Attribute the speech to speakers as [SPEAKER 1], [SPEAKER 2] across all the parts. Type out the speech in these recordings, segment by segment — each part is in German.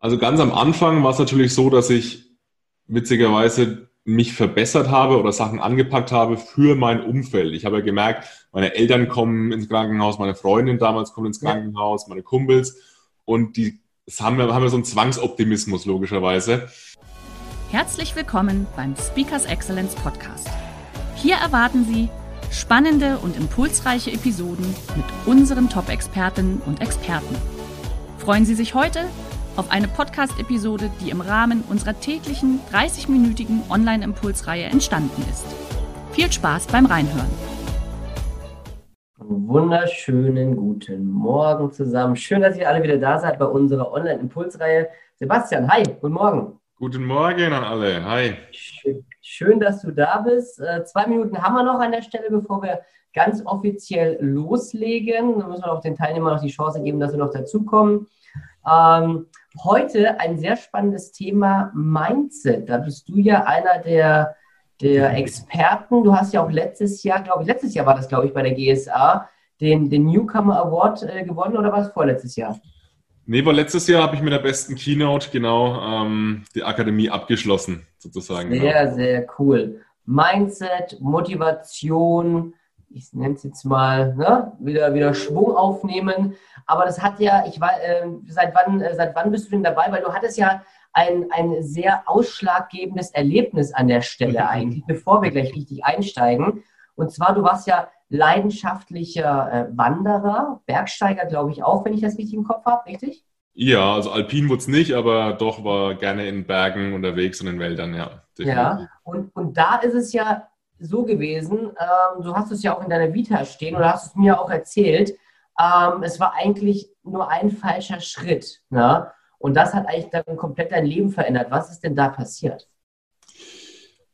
[SPEAKER 1] Also ganz am Anfang war es natürlich so, dass ich witzigerweise mich verbessert habe oder Sachen angepackt habe für mein Umfeld. Ich habe ja gemerkt, meine Eltern kommen ins Krankenhaus, meine Freundin damals kommt ins Krankenhaus, meine Kumpels und die das haben wir, haben wir so einen Zwangsoptimismus logischerweise.
[SPEAKER 2] Herzlich willkommen beim Speakers Excellence Podcast. Hier erwarten Sie spannende und impulsreiche Episoden mit unseren Top-Expertinnen und Experten. Freuen Sie sich heute auf eine Podcast-Episode, die im Rahmen unserer täglichen 30-minütigen Online-Impulsreihe entstanden ist. Viel Spaß beim Reinhören.
[SPEAKER 3] Wunderschönen guten Morgen zusammen. Schön, dass ihr alle wieder da seid bei unserer Online-Impulsreihe. Sebastian, hi, guten Morgen.
[SPEAKER 1] Guten Morgen an alle, hi.
[SPEAKER 3] Schön, dass du da bist. Äh, zwei Minuten haben wir noch an der Stelle, bevor wir ganz offiziell loslegen. Da müssen wir auch den Teilnehmern noch die Chance geben, dass sie noch dazukommen. Ähm, heute ein sehr spannendes Thema Mindset. Da bist du ja einer der, der Experten. Du hast ja auch letztes Jahr, glaube ich, letztes Jahr war das, glaube ich, bei der GSA, den, den Newcomer Award äh, gewonnen oder war es vorletztes Jahr?
[SPEAKER 1] Nee, war letztes Jahr habe ich mit der besten Keynote genau ähm, die Akademie abgeschlossen, sozusagen.
[SPEAKER 3] Sehr, genau. sehr cool. Mindset, Motivation, ich nenne es jetzt mal, ne, wieder, wieder Schwung aufnehmen. Aber das hat ja, ich war, äh, seit wann, äh, seit wann bist du denn dabei? Weil du hattest ja ein, ein sehr ausschlaggebendes Erlebnis an der Stelle eigentlich, bevor wir gleich richtig einsteigen. Und zwar, du warst ja leidenschaftlicher äh, Wanderer, Bergsteiger, glaube ich auch, wenn ich das richtig im Kopf habe, richtig?
[SPEAKER 1] Ja, also alpin wurde es nicht, aber doch war gerne in Bergen unterwegs und in Wäldern, ja.
[SPEAKER 3] Definitiv. Ja, und, und da ist es ja so gewesen, ähm, du hast es ja auch in deiner Vita stehen oder hast es mir auch erzählt, ähm, es war eigentlich nur ein falscher Schritt. Ne? Und das hat eigentlich dann komplett dein Leben verändert. Was ist denn da passiert?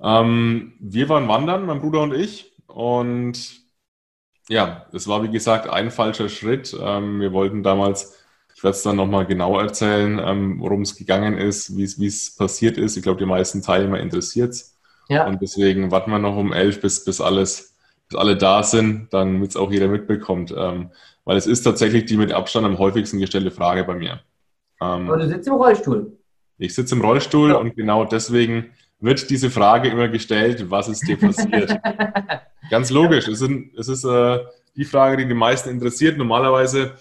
[SPEAKER 1] Ähm, wir waren wandern, mein Bruder und ich. Und ja, es war wie gesagt ein falscher Schritt. Ähm, wir wollten damals, ich werde es dann nochmal genau erzählen, ähm, worum es gegangen ist, wie es passiert ist. Ich glaube, die meisten Teilnehmer interessiert es. Ja. Und deswegen warten wir noch um elf, bis, bis alles, bis alle da sind, damit es auch jeder mitbekommt. Ähm, weil es ist tatsächlich die mit Abstand am häufigsten gestellte Frage bei mir.
[SPEAKER 3] Ähm, Aber du sitzt im Rollstuhl.
[SPEAKER 1] Ich sitze im Rollstuhl ja. und genau deswegen wird diese Frage immer gestellt, was ist dir passiert? Ganz logisch. Es, sind, es ist äh, die Frage, die die meisten interessiert. Normalerweise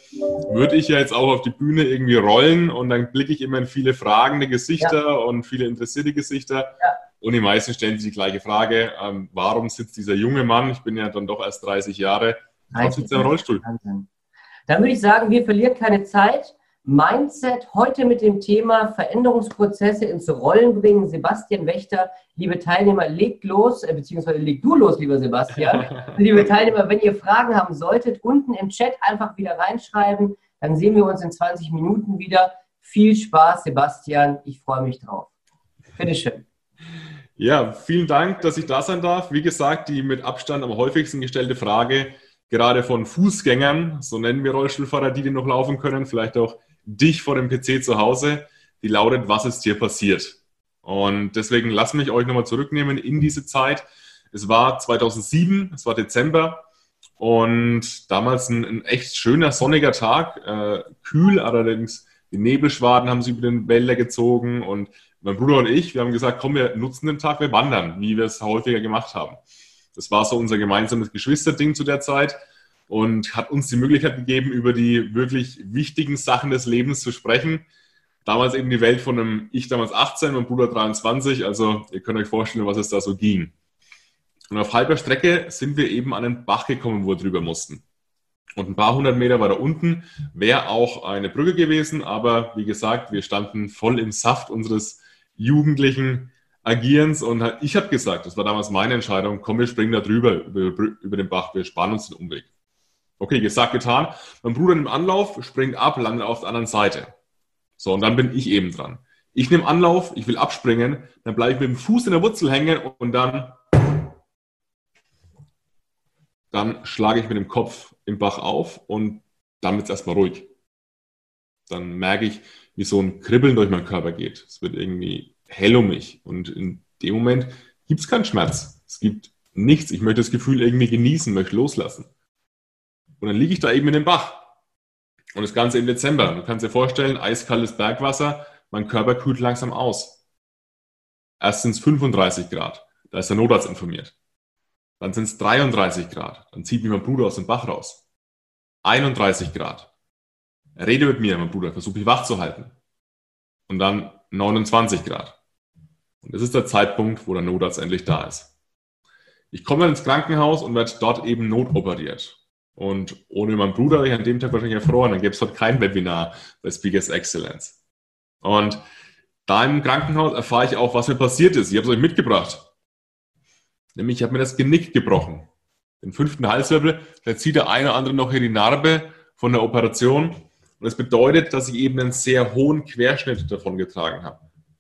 [SPEAKER 1] würde ich ja jetzt auch auf die Bühne irgendwie rollen und dann blicke ich immer in viele fragende Gesichter ja. und viele interessierte Gesichter. Ja. Und die meisten stellen sich die gleiche Frage, ähm, warum sitzt dieser junge Mann, ich bin ja dann doch erst 30 Jahre, warum sitzt er im Rollstuhl?
[SPEAKER 3] Dann würde ich sagen, wir verlieren keine Zeit. Mindset heute mit dem Thema Veränderungsprozesse ins Rollen bringen. Sebastian Wächter, liebe Teilnehmer, legt los, äh, beziehungsweise leg du los, lieber Sebastian. liebe Teilnehmer, wenn ihr Fragen haben solltet, unten im Chat einfach wieder reinschreiben. Dann sehen wir uns in 20 Minuten wieder. Viel Spaß, Sebastian. Ich freue mich drauf. Bitteschön.
[SPEAKER 1] Ja, vielen Dank, dass ich da sein darf. Wie gesagt, die mit Abstand am häufigsten gestellte Frage, gerade von Fußgängern, so nennen wir Rollstuhlfahrer, die, die noch laufen können, vielleicht auch dich vor dem PC zu Hause, die lautet, was ist hier passiert? Und deswegen lasst mich euch nochmal zurücknehmen in diese Zeit. Es war 2007, es war Dezember und damals ein, ein echt schöner sonniger Tag, äh, kühl, allerdings die Nebelschwaden haben sich über den Wälder gezogen und mein Bruder und ich, wir haben gesagt, komm, wir nutzen den Tag, wir wandern, wie wir es häufiger gemacht haben. Das war so unser gemeinsames Geschwisterding zu der Zeit und hat uns die Möglichkeit gegeben, über die wirklich wichtigen Sachen des Lebens zu sprechen. Damals eben die Welt von einem, ich damals 18, mein Bruder 23, also ihr könnt euch vorstellen, was es da so ging. Und auf halber Strecke sind wir eben an einen Bach gekommen, wo wir drüber mussten. Und ein paar hundert Meter weiter unten wäre auch eine Brücke gewesen, aber wie gesagt, wir standen voll im Saft unseres jugendlichen Agierens und ich habe gesagt, das war damals meine Entscheidung, komm, wir springen da drüber, über, über den Bach, wir sparen uns den Umweg. Okay, gesagt, getan. Mein Bruder im Anlauf springt ab, landet auf der anderen Seite. So, und dann bin ich eben dran. Ich nehme Anlauf, ich will abspringen, dann bleibe ich mit dem Fuß in der Wurzel hängen und dann, dann schlage ich mit dem Kopf im Bach auf und dann wird es erstmal ruhig. Dann merke ich, wie so ein Kribbeln durch meinen Körper geht. Es wird irgendwie hell um mich und in dem Moment gibt es keinen Schmerz. Es gibt nichts. Ich möchte das Gefühl irgendwie genießen, möchte loslassen. Und dann liege ich da eben in dem Bach. Und das Ganze im Dezember. Du kannst dir vorstellen, eiskaltes Bergwasser, mein Körper kühlt langsam aus. Erst sind es 35 Grad, da ist der Notarzt informiert. Dann sind es 33 Grad, dann zieht mich mein Bruder aus dem Bach raus. 31 Grad. Redet mit mir, mein Bruder, versucht mich wach zu halten. Und dann 29 Grad. Und das ist der Zeitpunkt, wo der Notarzt endlich da ist. Ich komme dann ins Krankenhaus und werde dort eben notoperiert. Und ohne meinen Bruder wäre ich an dem Tag wahrscheinlich erfroren. Dann gäbe es dort kein Webinar bei Speakers Excellence. Und da im Krankenhaus erfahre ich auch, was mir passiert ist. Ich habe es euch mitgebracht. Nämlich, ich habe mir das Genick gebrochen. Den fünften Halswirbel, da zieht der eine oder andere noch hier die Narbe von der Operation. Und das bedeutet, dass ich eben einen sehr hohen Querschnitt davon getragen habe.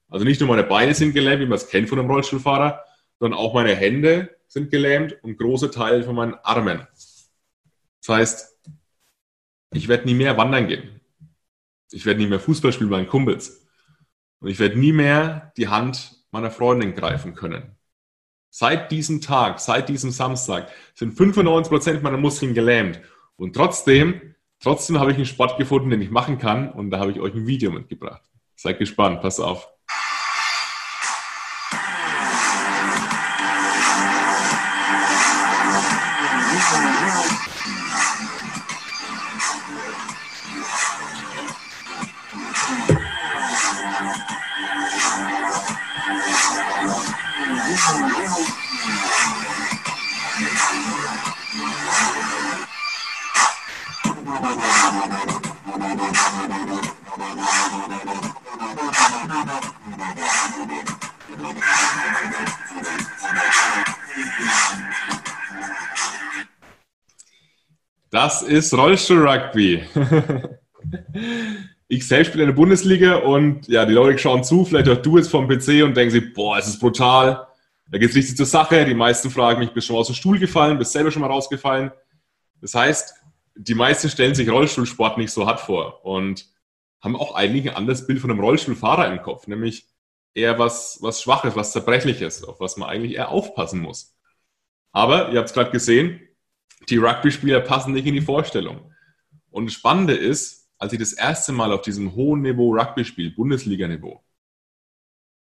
[SPEAKER 1] Also nicht nur meine Beine sind gelähmt, wie man es kennt von einem Rollstuhlfahrer, sondern auch meine Hände sind gelähmt und große Teile von meinen Armen. Das heißt, ich werde nie mehr wandern gehen. Ich werde nie mehr Fußball spielen bei meinen Kumpels. Und ich werde nie mehr die Hand meiner Freundin greifen können. Seit diesem Tag, seit diesem Samstag sind 95 Prozent meiner Muskeln gelähmt. Und trotzdem, trotzdem habe ich einen Sport gefunden, den ich machen kann. Und da habe ich euch ein Video mitgebracht. Seid gespannt, pass auf. Ist Rollstuhl-Rugby. ich selbst spiele in der Bundesliga und ja, die Leute schauen zu, vielleicht auch du jetzt vom PC und denken sich, boah, es ist brutal. Da geht es richtig zur Sache. Die meisten fragen mich, bist du schon aus dem Stuhl gefallen, bist selber schon mal rausgefallen. Das heißt, die meisten stellen sich Rollstuhlsport nicht so hart vor und haben auch eigentlich ein anderes Bild von einem Rollstuhlfahrer im Kopf, nämlich eher was, was Schwaches, was Zerbrechliches, auf was man eigentlich eher aufpassen muss. Aber ihr habt es gerade gesehen, die Rugby-Spieler passen nicht in die Vorstellung. Und das Spannende ist, als ich das erste Mal auf diesem hohen Niveau Rugby spiele, Bundesliga-Niveau,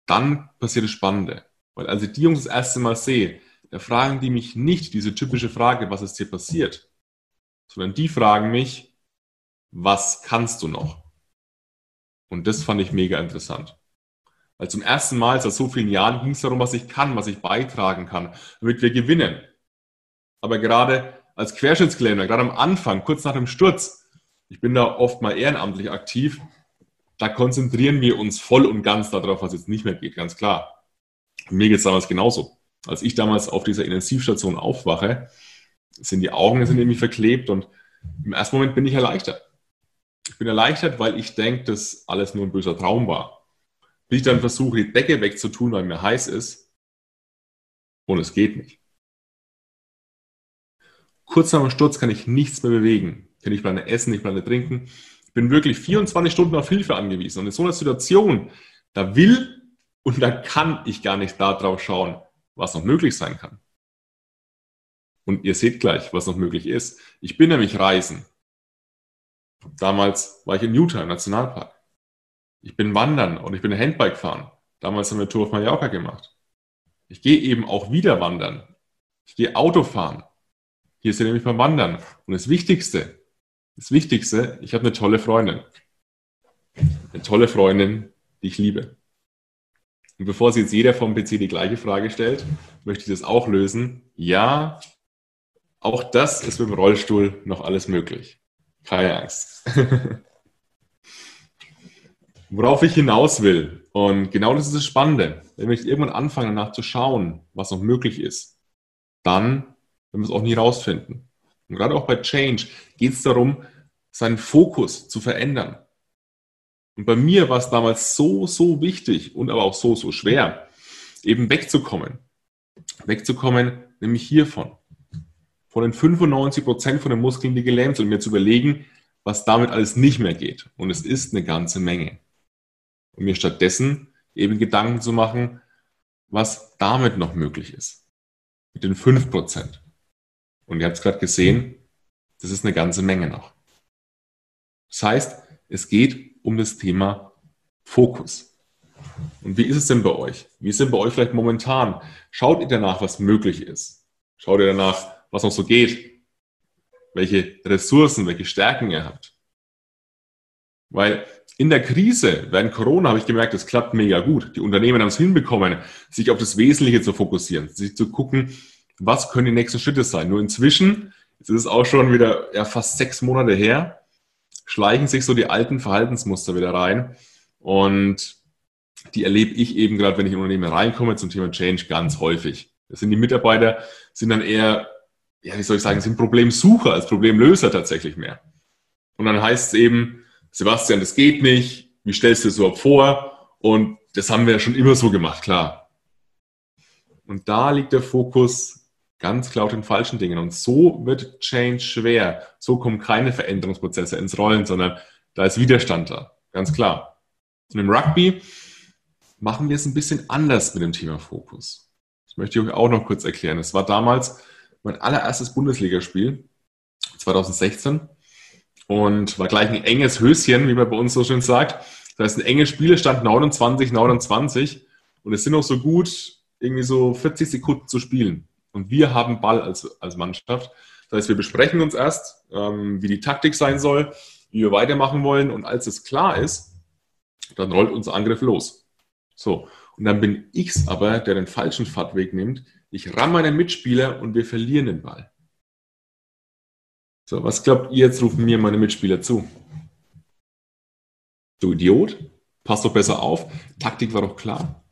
[SPEAKER 1] dann passiert das Spannende. Weil als ich die Jungs das erste Mal sehe, da fragen die mich nicht diese typische Frage, was ist dir passiert, sondern die fragen mich, was kannst du noch? Und das fand ich mega interessant. Weil zum ersten Mal seit so vielen Jahren ging es darum, was ich kann, was ich beitragen kann, damit wir gewinnen. Aber gerade als Querschnittsgelähmter, gerade am Anfang, kurz nach dem Sturz, ich bin da oft mal ehrenamtlich aktiv, da konzentrieren wir uns voll und ganz darauf, was jetzt nicht mehr geht, ganz klar. Mir geht es damals genauso. Als ich damals auf dieser Intensivstation aufwache, sind die Augen sind irgendwie verklebt und im ersten Moment bin ich erleichtert. Ich bin erleichtert, weil ich denke, dass alles nur ein böser Traum war. Bis ich dann versuche, die Decke wegzutun, weil mir heiß ist und es geht nicht. Kurz nach dem Sturz kann ich nichts mehr bewegen. Ich kann nicht mehr essen, nicht mehr trinken. Ich bin wirklich 24 Stunden auf Hilfe angewiesen. Und in so einer Situation, da will und da kann ich gar nicht darauf schauen, was noch möglich sein kann. Und ihr seht gleich, was noch möglich ist. Ich bin nämlich reisen. Damals war ich in Utah im Nationalpark. Ich bin wandern und ich bin Handbike fahren. Damals haben wir Tour of Mallorca gemacht. Ich gehe eben auch wieder wandern. Ich gehe Auto fahren. Hier sind nämlich beim Wandern. Und das Wichtigste, das Wichtigste, ich habe eine tolle Freundin. Eine tolle Freundin, die ich liebe. Und bevor sich jetzt jeder vom PC die gleiche Frage stellt, möchte ich das auch lösen. Ja, auch das ist mit dem Rollstuhl noch alles möglich. Keine Angst. Worauf ich hinaus will, und genau das ist das Spannende, wenn wir irgendwann anfangen, danach zu schauen, was noch möglich ist, dann wenn wir es auch nie rausfinden. Und gerade auch bei Change geht es darum, seinen Fokus zu verändern. Und bei mir war es damals so, so wichtig und aber auch so, so schwer, eben wegzukommen. Wegzukommen, nämlich hiervon. Von den 95 Prozent von den Muskeln, die gelähmt sind, mir zu überlegen, was damit alles nicht mehr geht. Und es ist eine ganze Menge. Und mir stattdessen eben Gedanken zu machen, was damit noch möglich ist. Mit den 5 Prozent. Und ihr habt es gerade gesehen, das ist eine ganze Menge noch. Das heißt, es geht um das Thema Fokus. Und wie ist es denn bei euch? Wie ist es denn bei euch vielleicht momentan? Schaut ihr danach, was möglich ist? Schaut ihr danach, was noch so geht? Welche Ressourcen, welche Stärken ihr habt? Weil in der Krise, während Corona, habe ich gemerkt, es klappt mega gut. Die Unternehmen haben es hinbekommen, sich auf das Wesentliche zu fokussieren, sich zu gucken, was können die nächsten Schritte sein. Nur inzwischen, jetzt ist es auch schon wieder ja, fast sechs Monate her, schleichen sich so die alten Verhaltensmuster wieder rein. Und die erlebe ich eben gerade, wenn ich in Unternehmen reinkomme zum Thema Change ganz häufig. Das sind die Mitarbeiter, sind dann eher, ja, wie soll ich sagen, sind Problemsucher als Problemlöser tatsächlich mehr. Und dann heißt es eben, Sebastian, das geht nicht, wie stellst du das überhaupt vor? Und das haben wir ja schon immer so gemacht, klar. Und da liegt der Fokus ganz klar auf den falschen Dingen. Und so wird Change schwer. So kommen keine Veränderungsprozesse ins Rollen, sondern da ist Widerstand da. Ganz klar. Und im Rugby machen wir es ein bisschen anders mit dem Thema Fokus. Das möchte ich euch auch noch kurz erklären. Es war damals mein allererstes Bundesligaspiel, 2016, und war gleich ein enges Höschen, wie man bei uns so schön sagt. Das heißt, ein enges Spiel stand 29, 29 und es sind noch so gut, irgendwie so 40 Sekunden zu spielen. Und wir haben Ball als, als Mannschaft. Das heißt, wir besprechen uns erst, ähm, wie die Taktik sein soll, wie wir weitermachen wollen. Und als es klar ist, dann rollt unser Angriff los. So. Und dann bin ich's aber, der den falschen Fahrtweg nimmt. Ich ramme meinen Mitspieler und wir verlieren den Ball. So, was glaubt ihr, jetzt rufen mir meine Mitspieler zu? Du Idiot, pass doch besser auf. Taktik war doch klar.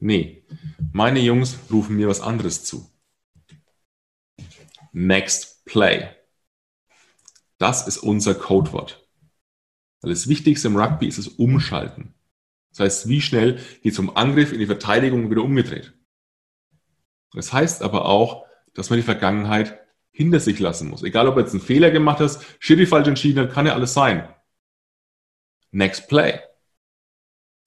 [SPEAKER 1] Nee, meine Jungs rufen mir was anderes zu. Next Play. Das ist unser Codewort. Weil das Wichtigste im Rugby ist das Umschalten. Das heißt, wie schnell geht es vom Angriff in die Verteidigung wieder umgedreht. Das heißt aber auch, dass man die Vergangenheit hinter sich lassen muss. Egal, ob er jetzt einen Fehler gemacht hat, Schiri falsch entschieden hat, kann ja alles sein. Next Play.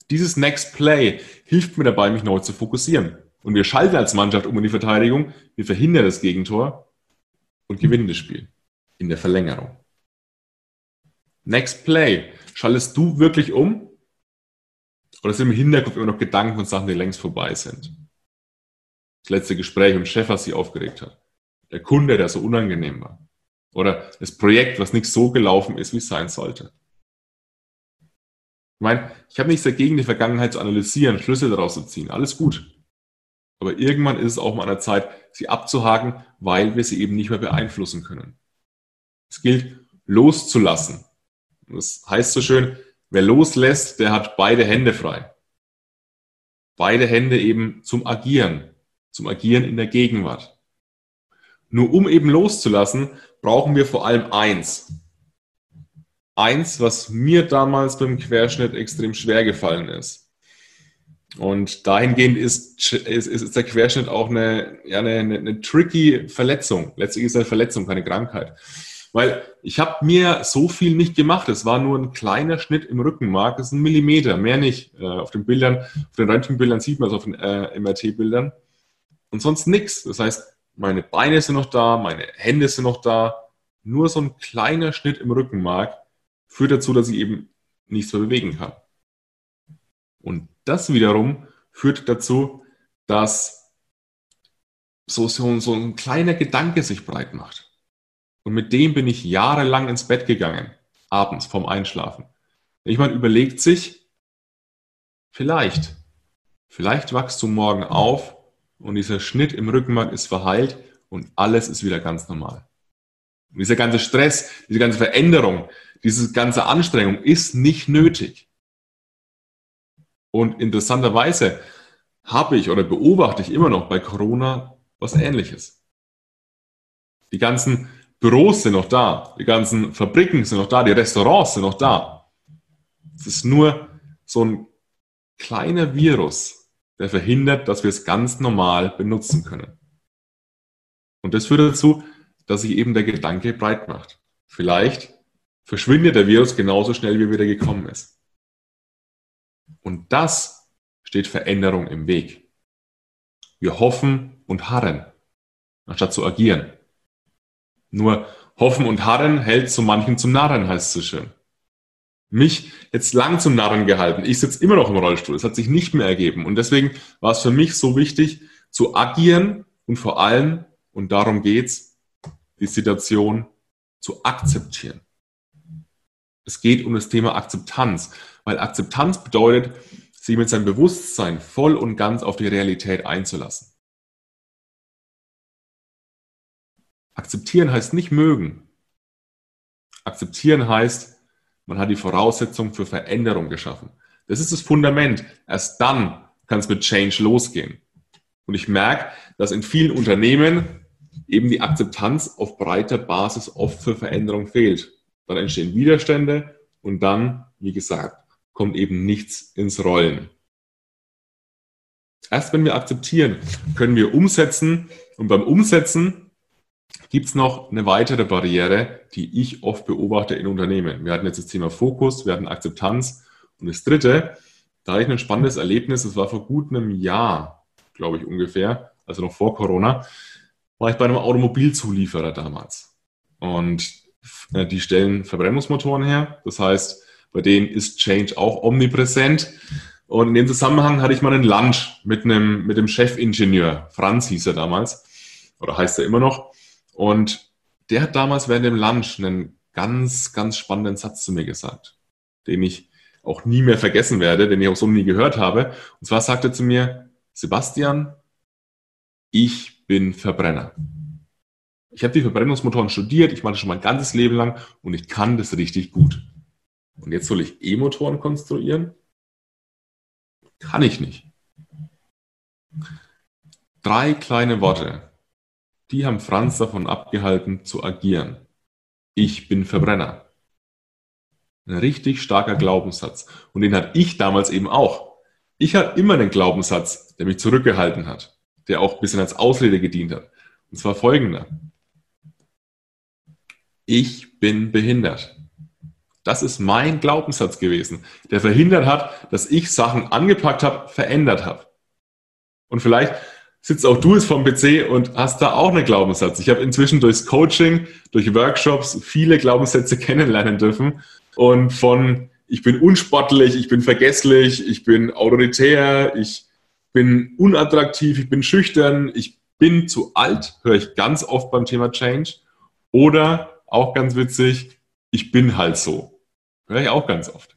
[SPEAKER 1] Dieses Next Play hilft mir dabei, mich neu zu fokussieren. Und wir schalten als Mannschaft um in die Verteidigung, wir verhindern das Gegentor und gewinnen das Spiel in der Verlängerung. Next Play. Schaltest du wirklich um? Oder sind im Hinterkopf immer noch Gedanken und Sachen, die längst vorbei sind? Das letzte Gespräch mit Chef, was sie aufgeregt hat. Der Kunde, der so unangenehm war. Oder das Projekt, was nicht so gelaufen ist, wie es sein sollte. Ich meine, ich habe nichts dagegen, die Vergangenheit zu analysieren, Schlüsse daraus zu ziehen. Alles gut. Aber irgendwann ist es auch mal an der Zeit, sie abzuhaken, weil wir sie eben nicht mehr beeinflussen können. Es gilt, loszulassen. Das heißt so schön, wer loslässt, der hat beide Hände frei. Beide Hände eben zum Agieren, zum Agieren in der Gegenwart. Nur um eben loszulassen, brauchen wir vor allem eins eins, was mir damals beim Querschnitt extrem schwer gefallen ist. Und dahingehend ist, ist, ist der Querschnitt auch eine, ja, eine, eine, tricky Verletzung. Letztlich ist eine Verletzung, keine Krankheit. Weil ich habe mir so viel nicht gemacht. Es war nur ein kleiner Schnitt im Rückenmark. Das ist ein Millimeter, mehr nicht. Äh, auf den Bildern, auf den Röntgenbildern sieht man es, auf den äh, MRT-Bildern. Und sonst nichts. Das heißt, meine Beine sind noch da, meine Hände sind noch da. Nur so ein kleiner Schnitt im Rückenmark führt dazu, dass ich eben nichts mehr bewegen kann. Und das wiederum führt dazu, dass so, so, so ein kleiner Gedanke sich breit macht. Und mit dem bin ich jahrelang ins Bett gegangen, abends vorm Einschlafen. Jemand überlegt sich, vielleicht, vielleicht wachst du morgen auf und dieser Schnitt im Rückenmark ist verheilt und alles ist wieder ganz normal. Und dieser ganze Stress, diese ganze Veränderung, diese ganze Anstrengung ist nicht nötig. Und interessanterweise habe ich oder beobachte ich immer noch bei Corona was Ähnliches. Die ganzen Büros sind noch da, die ganzen Fabriken sind noch da, die Restaurants sind noch da. Es ist nur so ein kleiner Virus, der verhindert, dass wir es ganz normal benutzen können. Und das führt dazu, dass sich eben der Gedanke breit macht. Vielleicht verschwindet der Virus genauso schnell, wie er wieder gekommen ist. Und das steht Veränderung im Weg. Wir hoffen und harren, anstatt zu agieren. Nur hoffen und harren hält so manchen zum Narren, heißt es so schön. Mich jetzt lang zum Narren gehalten. Ich sitze immer noch im Rollstuhl. Es hat sich nicht mehr ergeben. Und deswegen war es für mich so wichtig, zu agieren und vor allem, und darum geht's, die Situation zu akzeptieren. Es geht um das Thema Akzeptanz, weil Akzeptanz bedeutet, sich mit seinem Bewusstsein voll und ganz auf die Realität einzulassen. Akzeptieren heißt nicht mögen. Akzeptieren heißt, man hat die Voraussetzung für Veränderung geschaffen. Das ist das Fundament. Erst dann kann es mit Change losgehen. Und ich merke, dass in vielen Unternehmen eben die Akzeptanz auf breiter Basis oft für Veränderung fehlt. Dann entstehen Widerstände und dann, wie gesagt, kommt eben nichts ins Rollen. Erst wenn wir akzeptieren, können wir umsetzen und beim Umsetzen gibt es noch eine weitere Barriere, die ich oft beobachte in Unternehmen. Wir hatten jetzt das Thema Fokus, wir hatten Akzeptanz. Und das dritte, da hatte ich ein spannendes Erlebnis, das war vor gut einem Jahr, glaube ich ungefähr, also noch vor Corona, war ich bei einem Automobilzulieferer damals. Und die stellen Verbrennungsmotoren her. Das heißt, bei denen ist Change auch omnipräsent. Und in dem Zusammenhang hatte ich mal einen Lunch mit einem, mit dem Chefingenieur. Franz hieß er damals. Oder heißt er immer noch. Und der hat damals während dem Lunch einen ganz, ganz spannenden Satz zu mir gesagt, den ich auch nie mehr vergessen werde, den ich auch so nie gehört habe. Und zwar sagte er zu mir, Sebastian, ich bin Verbrenner. Ich habe die Verbrennungsmotoren studiert, ich mache das schon mein ganzes Leben lang und ich kann das richtig gut. Und jetzt soll ich E-Motoren konstruieren? Kann ich nicht. Drei kleine Worte, die haben Franz davon abgehalten zu agieren. Ich bin Verbrenner. Ein richtig starker Glaubenssatz. Und den hatte ich damals eben auch. Ich hatte immer einen Glaubenssatz, der mich zurückgehalten hat, der auch ein bisschen als Ausrede gedient hat. Und zwar folgender. Ich bin behindert. Das ist mein Glaubenssatz gewesen, der verhindert hat, dass ich Sachen angepackt habe, verändert habe. Und vielleicht sitzt auch du jetzt vom PC und hast da auch einen Glaubenssatz. Ich habe inzwischen durchs Coaching, durch Workshops viele Glaubenssätze kennenlernen dürfen. Und von ich bin unsportlich, ich bin vergesslich, ich bin autoritär, ich bin unattraktiv, ich bin schüchtern, ich bin zu alt, höre ich ganz oft beim Thema Change. Oder auch ganz witzig, ich bin halt so. Höre ich auch ganz oft.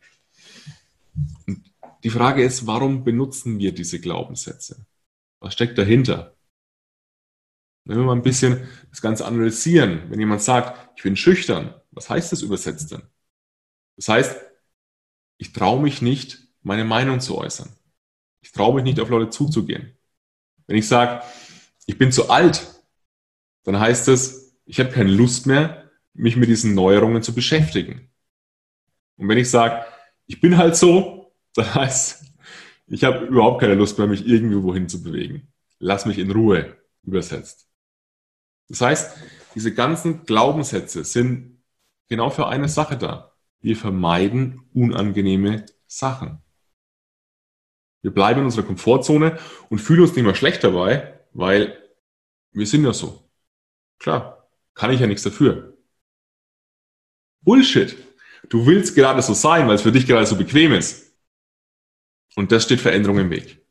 [SPEAKER 1] Die Frage ist, warum benutzen wir diese Glaubenssätze? Was steckt dahinter? Wenn wir mal ein bisschen das Ganze analysieren, wenn jemand sagt, ich bin schüchtern, was heißt das übersetzt denn? Das heißt, ich traue mich nicht, meine Meinung zu äußern. Ich traue mich nicht, auf Leute zuzugehen. Wenn ich sage, ich bin zu alt, dann heißt es, ich habe keine Lust mehr, mich mit diesen Neuerungen zu beschäftigen. Und wenn ich sage, ich bin halt so, dann heißt ich habe überhaupt keine Lust mehr, mich irgendwie wohin zu bewegen. Lass mich in Ruhe, übersetzt. Das heißt, diese ganzen Glaubenssätze sind genau für eine Sache da. Wir vermeiden unangenehme Sachen. Wir bleiben in unserer Komfortzone und fühlen uns nicht mehr schlecht dabei, weil wir sind ja so. Klar, kann ich ja nichts dafür. Bullshit. Du willst gerade so sein, weil es für dich gerade so bequem ist. Und das steht Veränderung im Weg.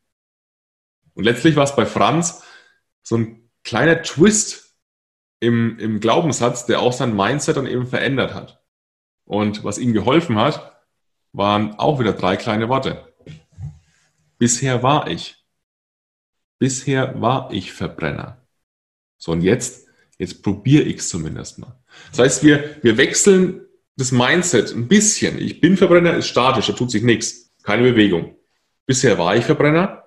[SPEAKER 1] Und letztlich war es bei Franz so ein kleiner Twist im, im Glaubenssatz, der auch sein Mindset dann eben verändert hat. Und was ihm geholfen hat, waren auch wieder drei kleine Worte. Bisher war ich. Bisher war ich Verbrenner. So, und jetzt, jetzt probiere ich es zumindest mal. Das heißt, wir, wir wechseln das Mindset ein bisschen. Ich bin Verbrenner, ist statisch, da tut sich nichts. Keine Bewegung. Bisher war ich Verbrenner,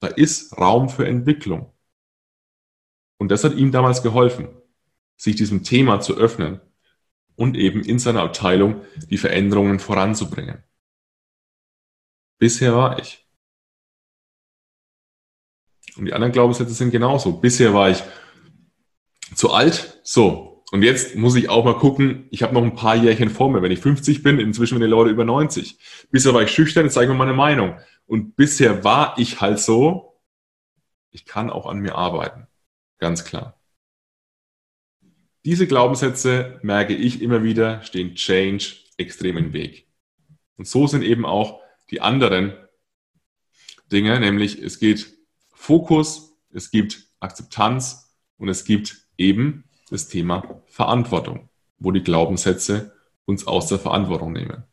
[SPEAKER 1] da ist Raum für Entwicklung. Und das hat ihm damals geholfen, sich diesem Thema zu öffnen und eben in seiner Abteilung die Veränderungen voranzubringen. bisher war ich. Und die anderen Glaubenssätze sind genauso. Bisher war ich zu alt, so. Und jetzt muss ich auch mal gucken, ich habe noch ein paar Jährchen vor mir. Wenn ich 50 bin, inzwischen bin die Leute über 90. Bisher war ich schüchtern, jetzt zeige ich mir meine Meinung. Und bisher war ich halt so, ich kann auch an mir arbeiten. Ganz klar. Diese Glaubenssätze, merke ich immer wieder, stehen Change extrem im Weg. Und so sind eben auch die anderen Dinge, nämlich es geht Fokus, es gibt Akzeptanz und es gibt eben das Thema Verantwortung, wo die Glaubenssätze uns aus der Verantwortung nehmen.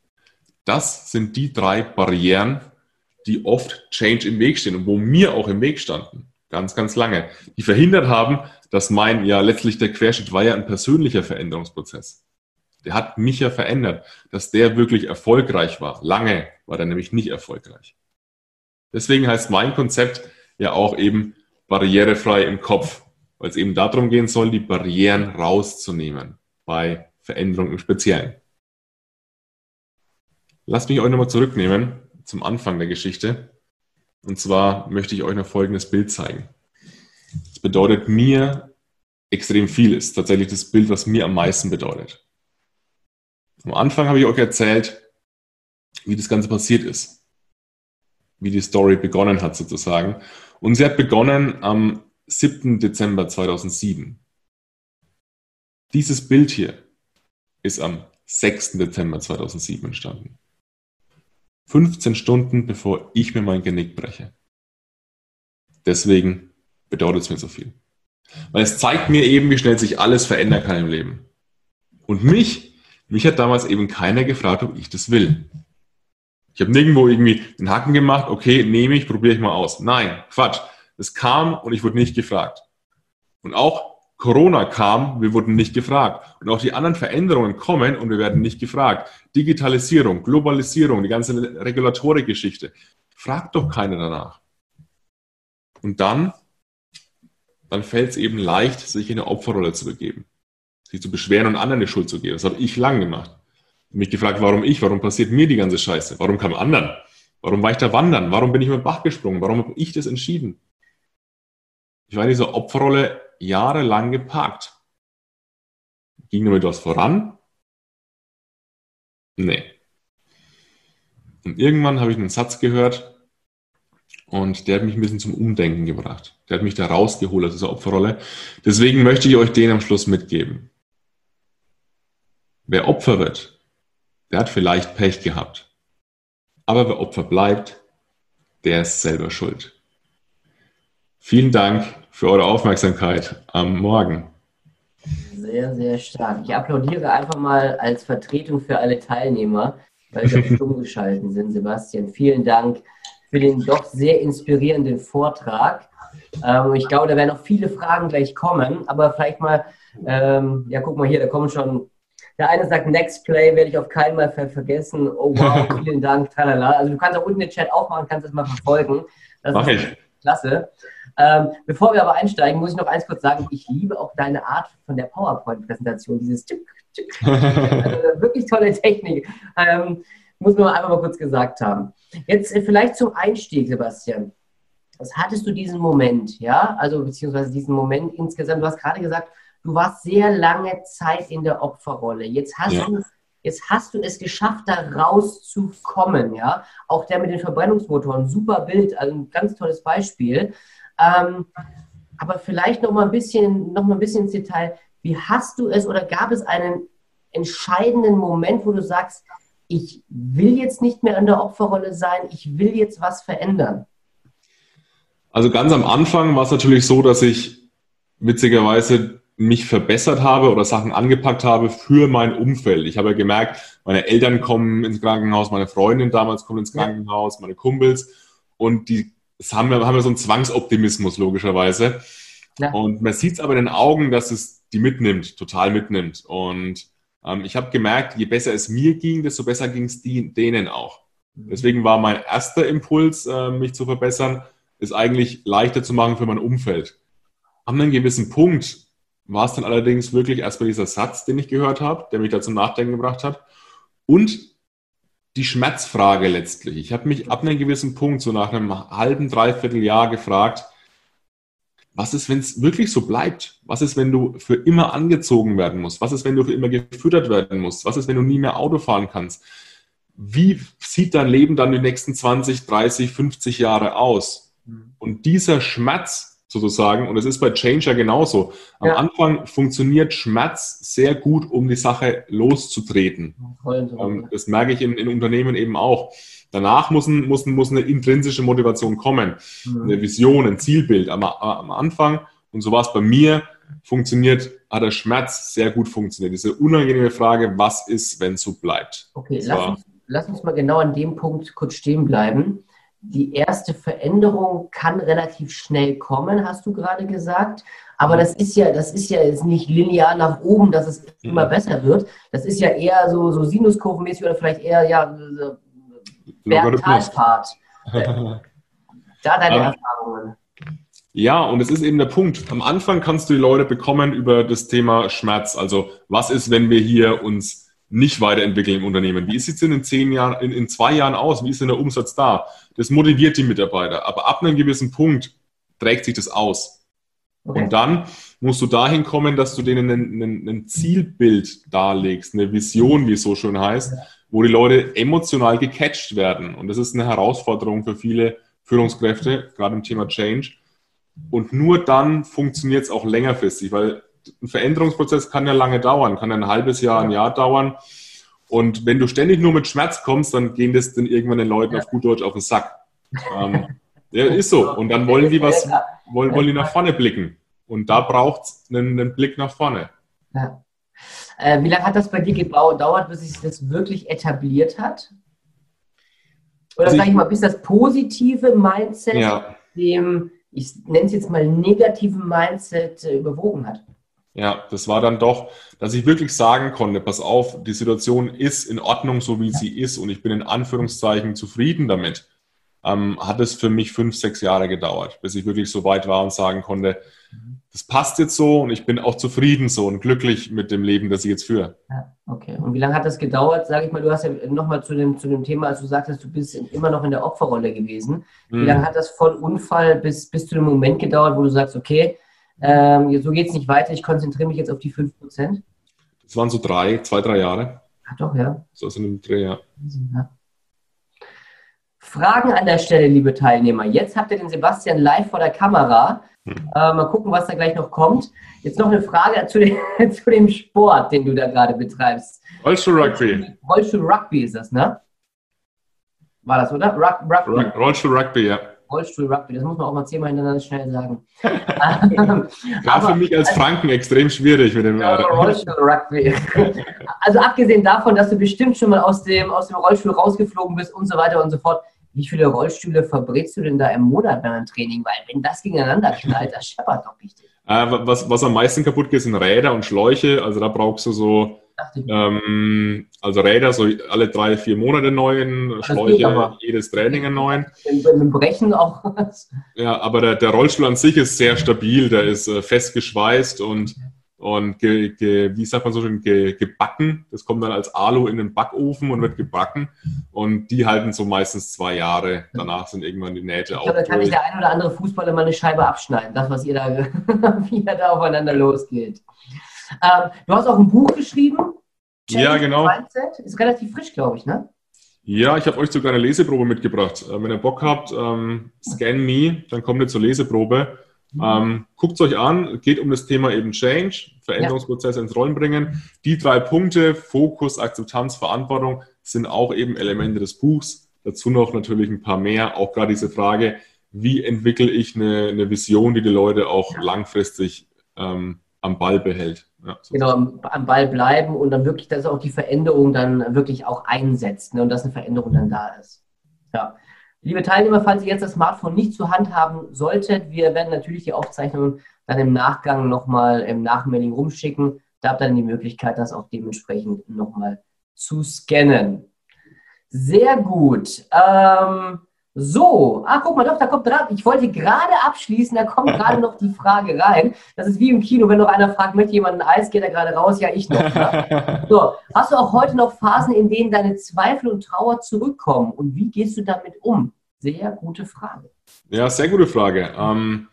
[SPEAKER 1] Das sind die drei Barrieren, die oft Change im Weg stehen und wo mir auch im Weg standen, ganz, ganz lange, die verhindert haben, dass mein, ja letztlich der Querschnitt war ja ein persönlicher Veränderungsprozess. Der hat mich ja verändert, dass der wirklich erfolgreich war. Lange war der nämlich nicht erfolgreich. Deswegen heißt mein Konzept ja auch eben barrierefrei im Kopf, weil es eben darum gehen soll, die Barrieren rauszunehmen bei Veränderungen im Speziellen. Lasst mich euch nochmal zurücknehmen zum Anfang der Geschichte. Und zwar möchte ich euch noch folgendes Bild zeigen. Das bedeutet mir extrem viel, ist tatsächlich das Bild, was mir am meisten bedeutet. Am Anfang habe ich euch erzählt, wie das Ganze passiert ist. Wie die Story begonnen hat sozusagen. Und sie hat begonnen am 7. Dezember 2007. Dieses Bild hier ist am 6. Dezember 2007 entstanden. 15 Stunden bevor ich mir mein Genick breche. Deswegen bedeutet es mir so viel. Weil es zeigt mir eben, wie schnell sich alles verändern kann im Leben. Und mich, mich hat damals eben keiner gefragt, ob ich das will. Ich habe nirgendwo irgendwie den Haken gemacht, okay, nehme ich, probiere ich mal aus. Nein, Quatsch. Es kam und ich wurde nicht gefragt. Und auch Corona kam, wir wurden nicht gefragt. Und auch die anderen Veränderungen kommen und wir werden nicht gefragt. Digitalisierung, Globalisierung, die ganze Regulatorik-Geschichte. Fragt doch keiner danach. Und dann, dann fällt es eben leicht, sich in eine Opferrolle zu begeben. Sich zu beschweren und anderen die Schuld zu geben. Das habe ich lang gemacht mich gefragt, warum ich, warum passiert mir die ganze Scheiße? Warum kam anderen? Warum war ich da wandern? Warum bin ich mit dem Bach gesprungen? Warum habe ich das entschieden? Ich war in dieser Opferrolle jahrelang geparkt. Ging damit was voran? Nee. Und irgendwann habe ich einen Satz gehört und der hat mich ein bisschen zum Umdenken gebracht. Der hat mich da rausgeholt aus dieser Opferrolle. Deswegen möchte ich euch den am Schluss mitgeben. Wer Opfer wird, der hat vielleicht Pech gehabt. Aber wer Opfer bleibt, der ist selber schuld. Vielen Dank für eure Aufmerksamkeit am Morgen.
[SPEAKER 3] Sehr, sehr stark. Ich applaudiere einfach mal als Vertretung für alle Teilnehmer, weil sie stumm geschalten sind. Sebastian, vielen Dank für den doch sehr inspirierenden Vortrag. Ähm, ich glaube, da werden noch viele Fragen gleich kommen, aber vielleicht mal, ähm, ja, guck mal hier, da kommen schon der eine sagt, Next Play werde ich auf keinen Fall vergessen. Oh wow, vielen Dank, tralala. Also du kannst auch unten den Chat aufmachen, kannst das mal verfolgen. Das
[SPEAKER 1] Mach ich.
[SPEAKER 3] Klasse. Ähm, bevor wir aber einsteigen, muss ich noch eins kurz sagen. Ich liebe auch deine Art von der PowerPoint-Präsentation, dieses Tick, Tick. also wirklich tolle Technik. Ähm, muss man einfach mal kurz gesagt haben. Jetzt äh, vielleicht zum Einstieg, Sebastian. Was hattest du diesen Moment, ja? Also beziehungsweise diesen Moment insgesamt. Du hast gerade gesagt, du warst sehr lange Zeit in der Opferrolle. Jetzt hast ja. du Jetzt hast du es geschafft, da rauszukommen, ja. Auch der mit den Verbrennungsmotoren, super Bild, also ein ganz tolles Beispiel. Ähm, aber vielleicht noch mal ein bisschen, noch mal ein bisschen ins Detail. Wie hast du es oder gab es einen entscheidenden Moment, wo du sagst, ich will jetzt nicht mehr in der Opferrolle sein, ich will jetzt was verändern?
[SPEAKER 1] Also ganz am Anfang war es natürlich so, dass ich witzigerweise mich verbessert habe oder Sachen angepackt habe für mein Umfeld. Ich habe ja gemerkt, meine Eltern kommen ins Krankenhaus, meine Freundin damals kommt ins Krankenhaus, meine Kumpels und die haben wir, haben wir so einen Zwangsoptimismus logischerweise. Ja. Und man sieht es aber in den Augen, dass es die mitnimmt, total mitnimmt. Und ähm, ich habe gemerkt, je besser es mir ging, desto besser ging es denen auch. Deswegen war mein erster Impuls, äh, mich zu verbessern, ist eigentlich leichter zu machen für mein Umfeld. An einem gewissen Punkt war es dann allerdings wirklich erstmal dieser Satz, den ich gehört habe, der mich da zum Nachdenken gebracht hat. Und die Schmerzfrage letztlich. Ich habe mich ab einem gewissen Punkt, so nach einem halben, dreiviertel Jahr gefragt, was ist, wenn es wirklich so bleibt? Was ist, wenn du für immer angezogen werden musst? Was ist, wenn du für immer gefüttert werden musst? Was ist, wenn du nie mehr Auto fahren kannst? Wie sieht dein Leben dann die nächsten 20, 30, 50 Jahre aus? Mhm. Und dieser Schmerz sozusagen, und es ist bei Change ja genauso, am ja. Anfang funktioniert Schmerz sehr gut, um die Sache loszutreten. Ähm, das merke ich in, in Unternehmen eben auch. Danach muss, ein, muss, muss eine intrinsische Motivation kommen, mhm. eine Vision, ein Zielbild. Aber am Anfang, und so war es bei mir, funktioniert, hat der Schmerz sehr gut funktioniert. Diese unangenehme Frage, was ist, wenn es so bleibt?
[SPEAKER 3] Okay, lass uns, lass uns mal genau an dem Punkt kurz stehen bleiben. Die erste Veränderung kann relativ schnell kommen, hast du gerade gesagt. Aber das ist ja, das ist ja jetzt nicht linear nach oben, dass es immer mhm. besser wird. Das ist ja eher so, so Sinuskurvenmäßig oder vielleicht eher ja Bergtalfahrt.
[SPEAKER 1] da deine ähm, Erfahrungen. Ja, und es ist eben der Punkt. Am Anfang kannst du die Leute bekommen über das Thema Schmerz. Also, was ist, wenn wir hier uns nicht weiterentwickeln im Unternehmen? Wie sieht es denn in zehn Jahren, in, in zwei Jahren aus? Wie ist denn der Umsatz da? Das motiviert die Mitarbeiter. Aber ab einem gewissen Punkt trägt sich das aus. Okay. Und dann musst du dahin kommen, dass du denen ein Zielbild darlegst, eine Vision, wie es so schön heißt, wo die Leute emotional gecatcht werden. Und das ist eine Herausforderung für viele Führungskräfte, gerade im Thema Change. Und nur dann funktioniert es auch längerfristig, weil ein Veränderungsprozess kann ja lange dauern, kann ja ein halbes Jahr, ein Jahr dauern. Und wenn du ständig nur mit Schmerz kommst, dann gehen das dann irgendwann den Leuten auf gut Deutsch auf den Sack. ähm, ja, ist so. Und dann wollen die was, wollen, wollen die nach vorne blicken. Und da braucht es einen, einen Blick nach vorne.
[SPEAKER 3] Ja. Äh, wie lange hat das bei dir gedauert, bis sich das wirklich etabliert hat? Oder also sage ich mal, bis das positive Mindset ja. dem, ich nenne es jetzt mal negativen Mindset äh, überwogen hat?
[SPEAKER 1] Ja, das war dann doch, dass ich wirklich sagen konnte, pass auf, die Situation ist in Ordnung, so wie sie ist und ich bin in Anführungszeichen zufrieden damit. Ähm, hat es für mich fünf, sechs Jahre gedauert, bis ich wirklich so weit war und sagen konnte, das passt jetzt so und ich bin auch zufrieden so und glücklich mit dem Leben, das ich jetzt führe.
[SPEAKER 3] Ja, okay. Und wie lange hat das gedauert? Sag ich mal, du hast ja nochmal zu dem, zu dem Thema, als du sagtest, du bist immer noch in der Opferrolle gewesen. Wie hm. lange hat das von Unfall bis, bis zu dem Moment gedauert, wo du sagst, okay, ähm, so geht es nicht weiter, ich konzentriere mich jetzt auf die 5%?
[SPEAKER 1] Das waren so drei, zwei, drei Jahre.
[SPEAKER 3] Ach doch, ja.
[SPEAKER 1] So aus einem Dreh, ja. ja.
[SPEAKER 3] Fragen an der Stelle, liebe Teilnehmer. Jetzt habt ihr den Sebastian live vor der Kamera. Hm. Äh, mal gucken, was da gleich noch kommt. Jetzt noch eine Frage zu dem, zu dem Sport, den du da gerade betreibst.
[SPEAKER 1] Rollstuhl-Rugby.
[SPEAKER 3] Rollstuhl-Rugby ist das, ne? War das, oder?
[SPEAKER 1] Rugby. Rollstuhl-Rugby, ja.
[SPEAKER 3] Rollstuhl-Rugby, das muss man auch mal zehnmal hintereinander schnell sagen.
[SPEAKER 1] War für mich als Franken extrem schwierig mit dem ja, Rollstuhl-Rugby.
[SPEAKER 3] also abgesehen davon, dass du bestimmt schon mal aus dem, aus dem Rollstuhl rausgeflogen bist und so weiter und so fort, wie viele Rollstühle verbrätst du denn da im Monat beim Training? Weil wenn das gegeneinander knallt, das scheppert doch richtig.
[SPEAKER 1] Äh, was, was am meisten kaputt geht, sind Räder und Schläuche. Also da brauchst du so, ähm, also Räder so alle drei, vier Monate neuen, Schläuche jedes Training einen neuen.
[SPEAKER 3] Beim Brechen auch was.
[SPEAKER 1] Ja, aber der, der Rollstuhl an sich ist sehr stabil, der ist äh, fest geschweißt und und ge, ge, wie sagt man so schön, ge, gebacken. Das kommt dann als Alu in den Backofen und wird gebacken. Und die halten so meistens zwei Jahre. Danach sind irgendwann die Nähte
[SPEAKER 3] ich glaube, Da kann sich der ein oder andere Fußballer mal eine Scheibe abschneiden, das, was ihr da, wie er da aufeinander losgeht. Ähm, du hast auch ein Buch geschrieben.
[SPEAKER 1] Challenge ja, genau.
[SPEAKER 3] Mindset. Ist relativ frisch, glaube ich, ne?
[SPEAKER 1] Ja, ich habe euch sogar eine Leseprobe mitgebracht. Äh, wenn ihr Bock habt, ähm, scan me, dann kommt ihr zur Leseprobe. Mhm. Ähm, Guckt es euch an, geht um das Thema eben Change, Veränderungsprozesse ja. ins Rollen bringen. Die drei Punkte, Fokus, Akzeptanz, Verantwortung, sind auch eben Elemente des Buchs. Dazu noch natürlich ein paar mehr, auch gerade diese Frage, wie entwickle ich eine, eine Vision, die die Leute auch ja. langfristig ähm, am Ball behält.
[SPEAKER 3] Ja, genau, am, am, Ball bleiben und dann wirklich, dass auch die Veränderung dann wirklich auch einsetzt ne, und dass eine Veränderung dann da ist. Ja. Liebe Teilnehmer, falls ihr jetzt das Smartphone nicht zur Hand haben solltet, wir werden natürlich die Aufzeichnung dann im Nachgang nochmal im Nachmailing rumschicken. Da habt ihr dann die Möglichkeit, das auch dementsprechend nochmal zu scannen. Sehr gut. Ähm, So, ah, guck mal, doch, da kommt gerade, ich wollte gerade abschließen, da kommt gerade noch die Frage rein. Das ist wie im Kino, wenn noch einer fragt, möchte jemand ein Eis, geht er gerade raus? Ja, ich noch. Ne? So, hast du auch heute noch Phasen, in denen deine Zweifel und Trauer zurückkommen? Und wie gehst du damit um? Sehr gute Frage.
[SPEAKER 1] Ja, sehr gute Frage. Ähm,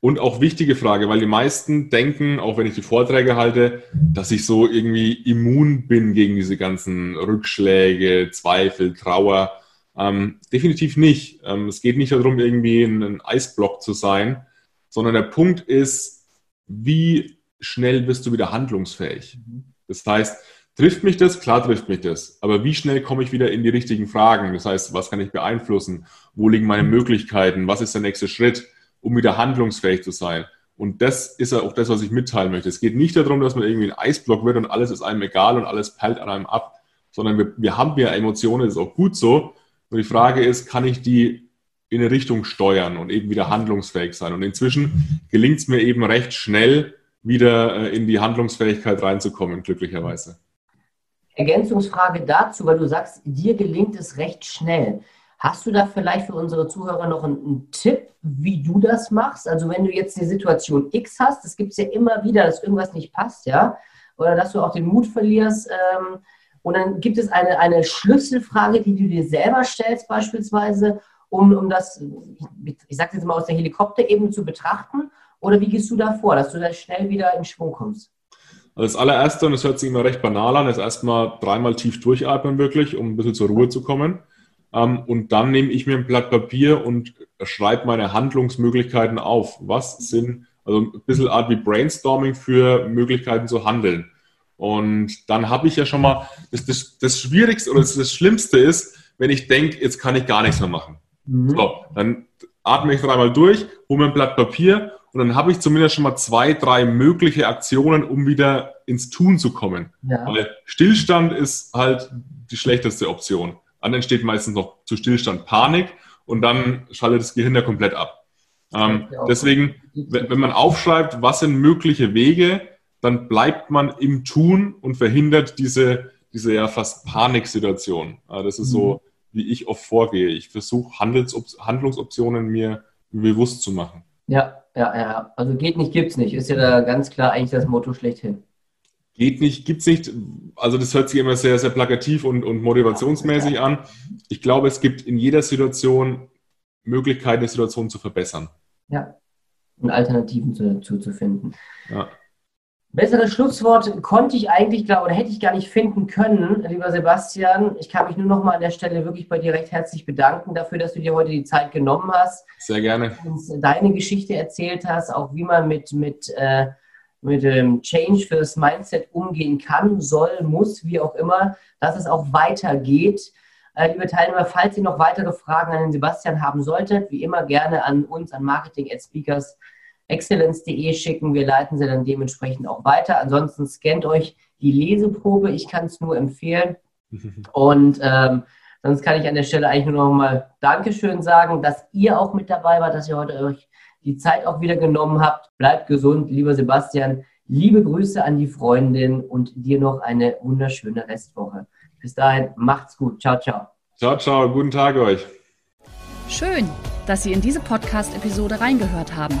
[SPEAKER 1] und auch wichtige Frage, weil die meisten denken, auch wenn ich die Vorträge halte, dass ich so irgendwie immun bin gegen diese ganzen Rückschläge, Zweifel, Trauer. Ähm, definitiv nicht. Ähm, es geht nicht darum, irgendwie ein, ein Eisblock zu sein, sondern der Punkt ist, wie schnell bist du wieder handlungsfähig? Mhm. Das heißt, trifft mich das? Klar trifft mich das. Aber wie schnell komme ich wieder in die richtigen Fragen? Das heißt, was kann ich beeinflussen? Wo liegen meine mhm. Möglichkeiten? Was ist der nächste Schritt, um wieder handlungsfähig zu sein? Und das ist ja auch das, was ich mitteilen möchte. Es geht nicht darum, dass man irgendwie ein Eisblock wird und alles ist einem egal und alles perlt an einem ab, sondern wir, wir haben ja Emotionen, das ist auch gut so. Und die Frage ist, kann ich die in eine Richtung steuern und eben wieder handlungsfähig sein? Und inzwischen gelingt es mir eben recht schnell, wieder äh, in die Handlungsfähigkeit reinzukommen, glücklicherweise.
[SPEAKER 3] Ergänzungsfrage dazu, weil du sagst, dir gelingt es recht schnell. Hast du da vielleicht für unsere Zuhörer noch einen, Tipp, wie du das machst? Also wenn du jetzt die Situation X hast, das gibt es ja immer wieder, dass irgendwas nicht passt, ja, oder dass du auch den Mut verlierst, ähm, und dann gibt es eine, eine Schlüsselfrage, die du dir selber stellst, beispielsweise, um, um das, ich sage jetzt mal aus der Helikopterebene zu betrachten. Oder wie gehst du da vor, dass du da schnell wieder in Schwung kommst?
[SPEAKER 1] Also das allererste, und das hört sich immer recht banal an, ist erstmal dreimal tief durchatmen, wirklich, um ein bisschen zur Ruhe zu kommen. Ähm, und dann nehme ich mir ein Blatt Papier und schreibe meine Handlungsmöglichkeiten auf. Was sind, also ein bisschen Art wie Brainstorming für Möglichkeiten zu handeln. Und dann habe ich ja schon mal, das, das, das Schwierigste oder das, das Schlimmste ist, wenn ich denke, jetzt kann ich gar nichts mehr machen. Mhm. So, dann atme ich dreimal durch, hole mir ein Blatt Papier und dann habe ich zumindest schon mal zwei, drei mögliche Aktionen, um wieder ins Tun zu kommen. Ja. Weil Stillstand ist halt die schlechteste Option. Dann entsteht meistens noch zu Stillstand Panik und dann schaltet das Gehirn ja komplett ab. Ähm, deswegen, wenn man aufschreibt, was sind mögliche Wege, dann bleibt man im Tun und verhindert diese, diese ja fast Paniksituation. Das ist so, mhm. wie ich oft vorgehe. Ich versuche Handlungsoptionen mir bewusst zu machen.
[SPEAKER 3] Ja, ja, ja. Also geht nicht, gibt's nicht. Ist ja da ganz klar eigentlich das Motto schlechthin.
[SPEAKER 1] Geht nicht, gibt's nicht. Also das hört sich immer sehr, sehr plakativ und, und motivationsmäßig an. Ich glaube, es gibt in jeder Situation Möglichkeiten, die Situation zu verbessern.
[SPEAKER 3] Ja. Und Alternativen zu, zu, zu finden. Ja. Besseres Schlusswort konnte ich eigentlich, glaube oder hätte ich gar nicht finden können, lieber Sebastian. Ich kann mich nur noch mal an der Stelle wirklich bei dir recht herzlich bedanken dafür, dass du dir heute die Zeit genommen hast.
[SPEAKER 1] Sehr gerne.
[SPEAKER 3] Uns deine Geschichte erzählt hast, auch wie man mit, mit, äh, mit dem Change fürs Mindset umgehen kann, soll, muss, wie auch immer, dass es auch weitergeht. Äh, liebe Teilnehmer, falls ihr noch weitere Fragen an den Sebastian haben solltet, wie immer gerne an uns, an Marketing at Speakers excellence.de schicken. Wir leiten sie dann dementsprechend auch weiter. Ansonsten scannt euch die Leseprobe. Ich kann es nur empfehlen. Und ähm, sonst kann ich an der Stelle eigentlich nur noch mal Dankeschön sagen, dass ihr auch mit dabei wart, dass ihr heute euch die Zeit auch wieder genommen habt. Bleibt gesund, lieber Sebastian. Liebe Grüße an die Freundin und dir noch eine wunderschöne Restwoche. Bis dahin, macht's gut. Ciao, ciao.
[SPEAKER 1] Ciao, ciao. Guten Tag euch.
[SPEAKER 2] Schön, dass Sie in diese Podcast-Episode reingehört haben.